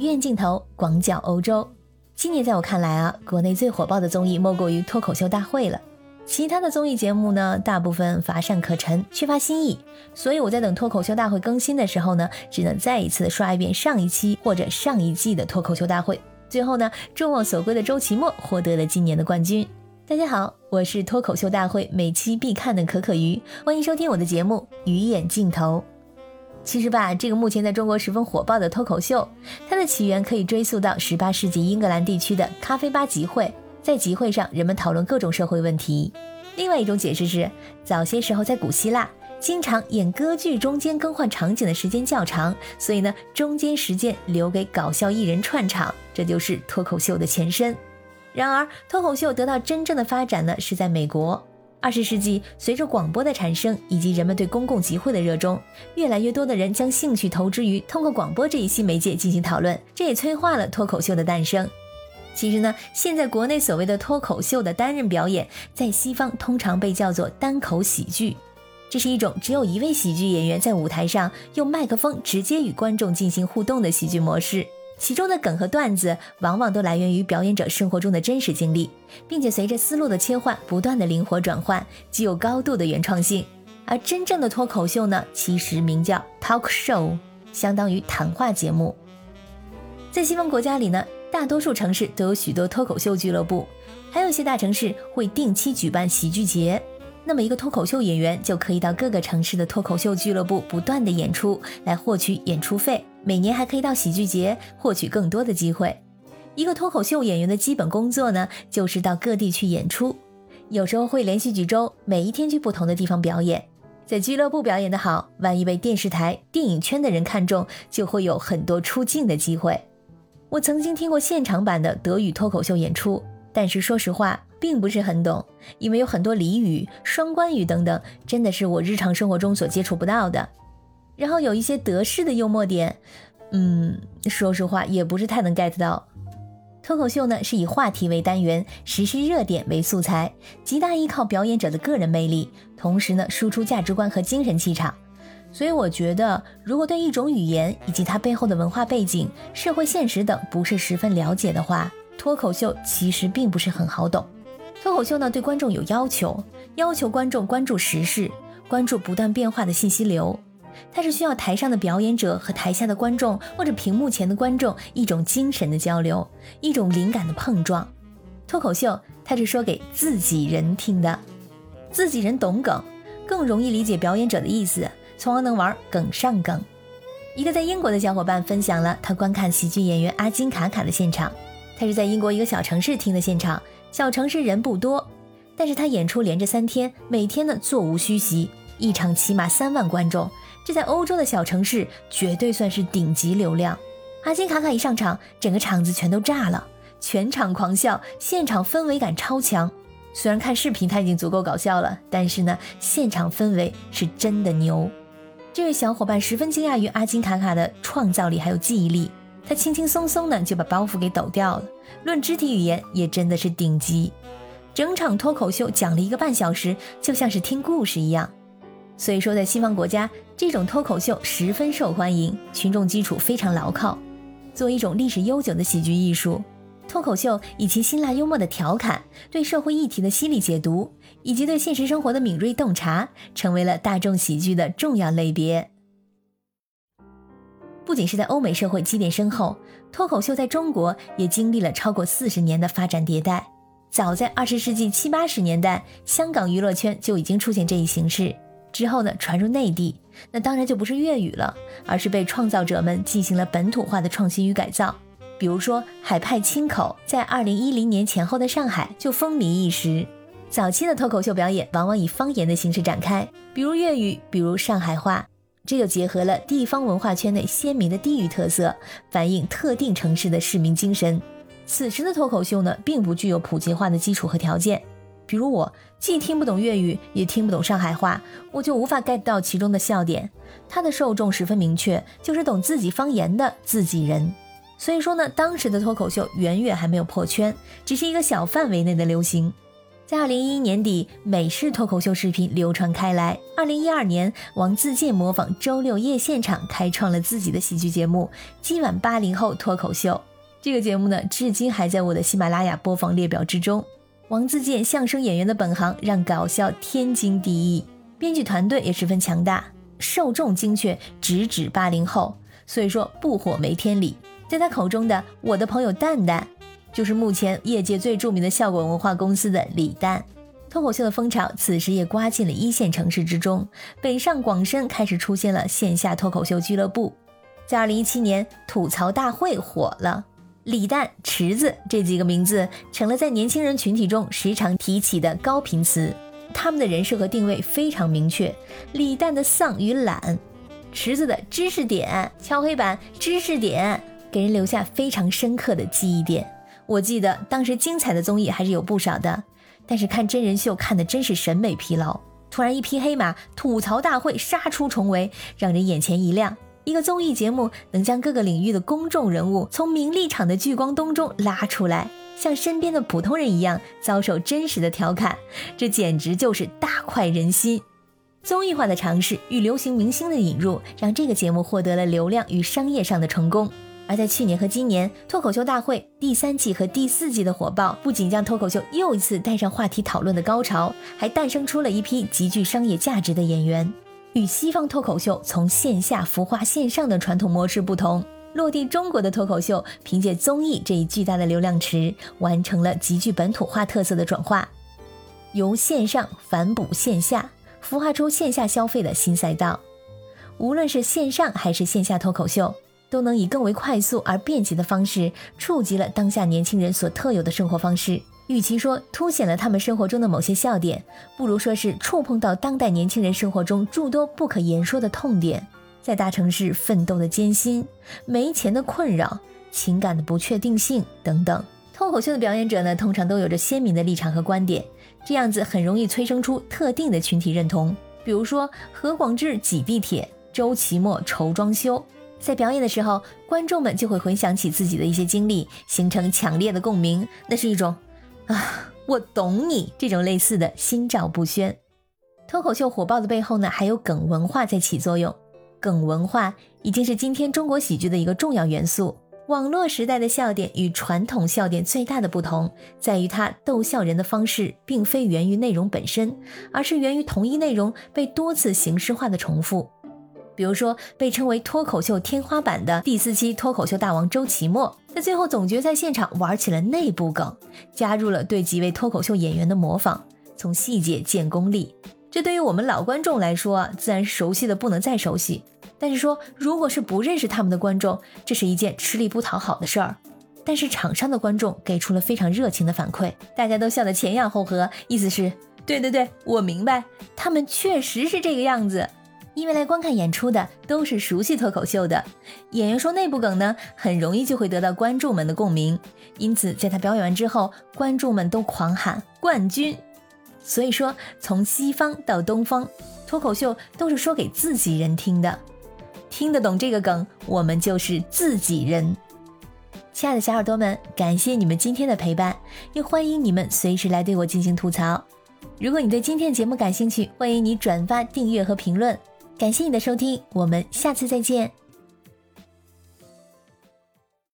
鱼眼镜头广角欧洲。今年在我看来啊，国内最火爆的综艺莫过于脱口秀大会了。其他的综艺节目呢，大部分乏善可陈，缺乏新意。所以我在等脱口秀大会更新的时候呢，只能再一次刷一遍上一期或者上一季的脱口秀大会。最后呢，众望所归的周奇墨获得了今年的冠军。大家好，我是脱口秀大会每期必看的可可鱼，欢迎收听我的节目《鱼眼镜头》。其实吧，这个目前在中国十分火爆的脱口秀，它的起源可以追溯到十八世纪英格兰地区的咖啡吧集会，在集会上人们讨论各种社会问题。另外一种解释是，早些时候在古希腊，经常演歌剧中间更换场景的时间较长，所以呢，中间时间留给搞笑艺人串场，这就是脱口秀的前身。然而，脱口秀得到真正的发展呢，是在美国。二十世纪，随着广播的产生以及人们对公共集会的热衷，越来越多的人将兴趣投之于通过广播这一新媒介进行讨论，这也催化了脱口秀的诞生。其实呢，现在国内所谓的脱口秀的单人表演，在西方通常被叫做单口喜剧，这是一种只有一位喜剧演员在舞台上用麦克风直接与观众进行互动的喜剧模式。其中的梗和段子往往都来源于表演者生活中的真实经历，并且随着思路的切换，不断的灵活转换，具有高度的原创性。而真正的脱口秀呢，其实名叫 talk show，相当于谈话节目。在西方国家里呢，大多数城市都有许多脱口秀俱乐部，还有一些大城市会定期举办喜剧节。那么一个脱口秀演员就可以到各个城市的脱口秀俱乐部不断的演出，来获取演出费。每年还可以到喜剧节获取更多的机会。一个脱口秀演员的基本工作呢，就是到各地去演出，有时候会连续几周，每一天去不同的地方表演。在俱乐部表演的好，万一被电视台、电影圈的人看中，就会有很多出镜的机会。我曾经听过现场版的德语脱口秀演出，但是说实话，并不是很懂，因为有很多俚语、双关语等等，真的是我日常生活中所接触不到的。然后有一些德式的幽默点，嗯，说实话也不是太能 get 到。脱口秀呢是以话题为单元，实施热点为素材，极大依靠表演者的个人魅力，同时呢输出价值观和精神气场。所以我觉得，如果对一种语言以及它背后的文化背景、社会现实等不是十分了解的话，脱口秀其实并不是很好懂。脱口秀呢对观众有要求，要求观众关注时事，关注不断变化的信息流。它是需要台上的表演者和台下的观众，或者屏幕前的观众一种精神的交流，一种灵感的碰撞。脱口秀它是说给自己人听的，自己人懂梗，更容易理解表演者的意思，从而能玩梗上梗。一个在英国的小伙伴分享了他观看喜剧演员阿金卡卡的现场，他是在英国一个小城市听的现场，小城市人不多，但是他演出连着三天，每天呢座无虚席，一场起码三万观众。这在欧洲的小城市绝对算是顶级流量。阿金卡卡一上场，整个场子全都炸了，全场狂笑，现场氛围感超强。虽然看视频他已经足够搞笑了，但是呢，现场氛围是真的牛。这位小伙伴十分惊讶于阿金卡卡的创造力还有记忆力，他轻轻松松呢就把包袱给抖掉了。论肢体语言也真的是顶级。整场脱口秀讲了一个半小时，就像是听故事一样。所以说，在西方国家，这种脱口秀十分受欢迎，群众基础非常牢靠。作为一种历史悠久的喜剧艺术，脱口秀以其辛辣幽默的调侃、对社会议题的犀利解读，以及对现实生活的敏锐洞察，成为了大众喜剧的重要类别。不仅是在欧美社会积淀深厚，脱口秀在中国也经历了超过四十年的发展迭代。早在二十世纪七八十年代，香港娱乐圈就已经出现这一形式。之后呢，传入内地，那当然就不是粤语了，而是被创造者们进行了本土化的创新与改造。比如说，海派清口在二零一零年前后的上海就风靡一时。早期的脱口秀表演往往以方言的形式展开，比如粤语，比如上海话，这就结合了地方文化圈内鲜明的地域特色，反映特定城市的市民精神。此时的脱口秀呢，并不具有普及化的基础和条件。比如我既听不懂粤语，也听不懂上海话，我就无法 get 到其中的笑点。它的受众十分明确，就是懂自己方言的自己人。所以说呢，当时的脱口秀远远还没有破圈，只是一个小范围内的流行。在二零一一年底，美式脱口秀视频流传开来。二零一二年，王自健模仿周六夜现场，开创了自己的喜剧节目《今晚八零后脱口秀》。这个节目呢，至今还在我的喜马拉雅播放列表之中。王自健相声演员的本行让搞笑天经地义，编剧团队也十分强大，受众精确，直指八零后，所以说不火没天理。在他口中的我的朋友蛋蛋。就是目前业界最著名的效果文化公司的李诞，脱口秀的风潮此时也刮进了一线城市之中，北上广深开始出现了线下脱口秀俱乐部。在二零一七年，吐槽大会火了，李诞、池子这几个名字成了在年轻人群体中时常提起的高频词。他们的人设和定位非常明确，李诞的丧与懒，池子的知识点敲黑板，知识点给人留下非常深刻的记忆点。我记得当时精彩的综艺还是有不少的，但是看真人秀看的真是审美疲劳。突然一匹黑马，吐槽大会杀出重围，让人眼前一亮。一个综艺节目能将各个领域的公众人物从名利场的聚光灯中拉出来，像身边的普通人一样遭受真实的调侃，这简直就是大快人心。综艺化的尝试与流行明星的引入，让这个节目获得了流量与商业上的成功。而在去年和今年，脱口秀大会第三季和第四季的火爆，不仅将脱口秀又一次带上话题讨论的高潮，还诞生出了一批极具商业价值的演员。与西方脱口秀从线下孵化线上的传统模式不同，落地中国的脱口秀凭借综艺这一巨大的流量池，完成了极具本土化特色的转化，由线上反哺线下，孵化出线下消费的新赛道。无论是线上还是线下脱口秀。都能以更为快速而便捷的方式触及了当下年轻人所特有的生活方式。与其说凸显了他们生活中的某些笑点，不如说是触碰到当代年轻人生活中诸多不可言说的痛点，在大城市奋斗的艰辛、没钱的困扰、情感的不确定性等等。脱口秀的表演者呢，通常都有着鲜明的立场和观点，这样子很容易催生出特定的群体认同。比如说何广智挤地铁，周奇墨愁装修。在表演的时候，观众们就会回想起自己的一些经历，形成强烈的共鸣。那是一种啊，我懂你这种类似的心照不宣。脱口秀火爆的背后呢，还有梗文化在起作用。梗文化已经是今天中国喜剧的一个重要元素。网络时代的笑点与传统笑点最大的不同，在于它逗笑人的方式并非源于内容本身，而是源于同一内容被多次形式化的重复。比如说，被称为脱口秀天花板的第四期脱口秀大王周奇墨，在最后总决赛现场玩起了内部梗，加入了对几位脱口秀演员的模仿，从细节见功力。这对于我们老观众来说啊，自然是熟悉的不能再熟悉。但是说，如果是不认识他们的观众，这是一件吃力不讨好的事儿。但是场上的观众给出了非常热情的反馈，大家都笑得前仰后合，意思是，对对对，我明白，他们确实是这个样子。因为来观看演出的都是熟悉脱口秀的演员，说内部梗呢，很容易就会得到观众们的共鸣。因此，在他表演完之后，观众们都狂喊冠军。所以说，从西方到东方，脱口秀都是说给自己人听的。听得懂这个梗，我们就是自己人。亲爱的小耳朵们，感谢你们今天的陪伴，也欢迎你们随时来对我进行吐槽。如果你对今天的节目感兴趣，欢迎你转发、订阅和评论。感谢你的收听，我们下次再见。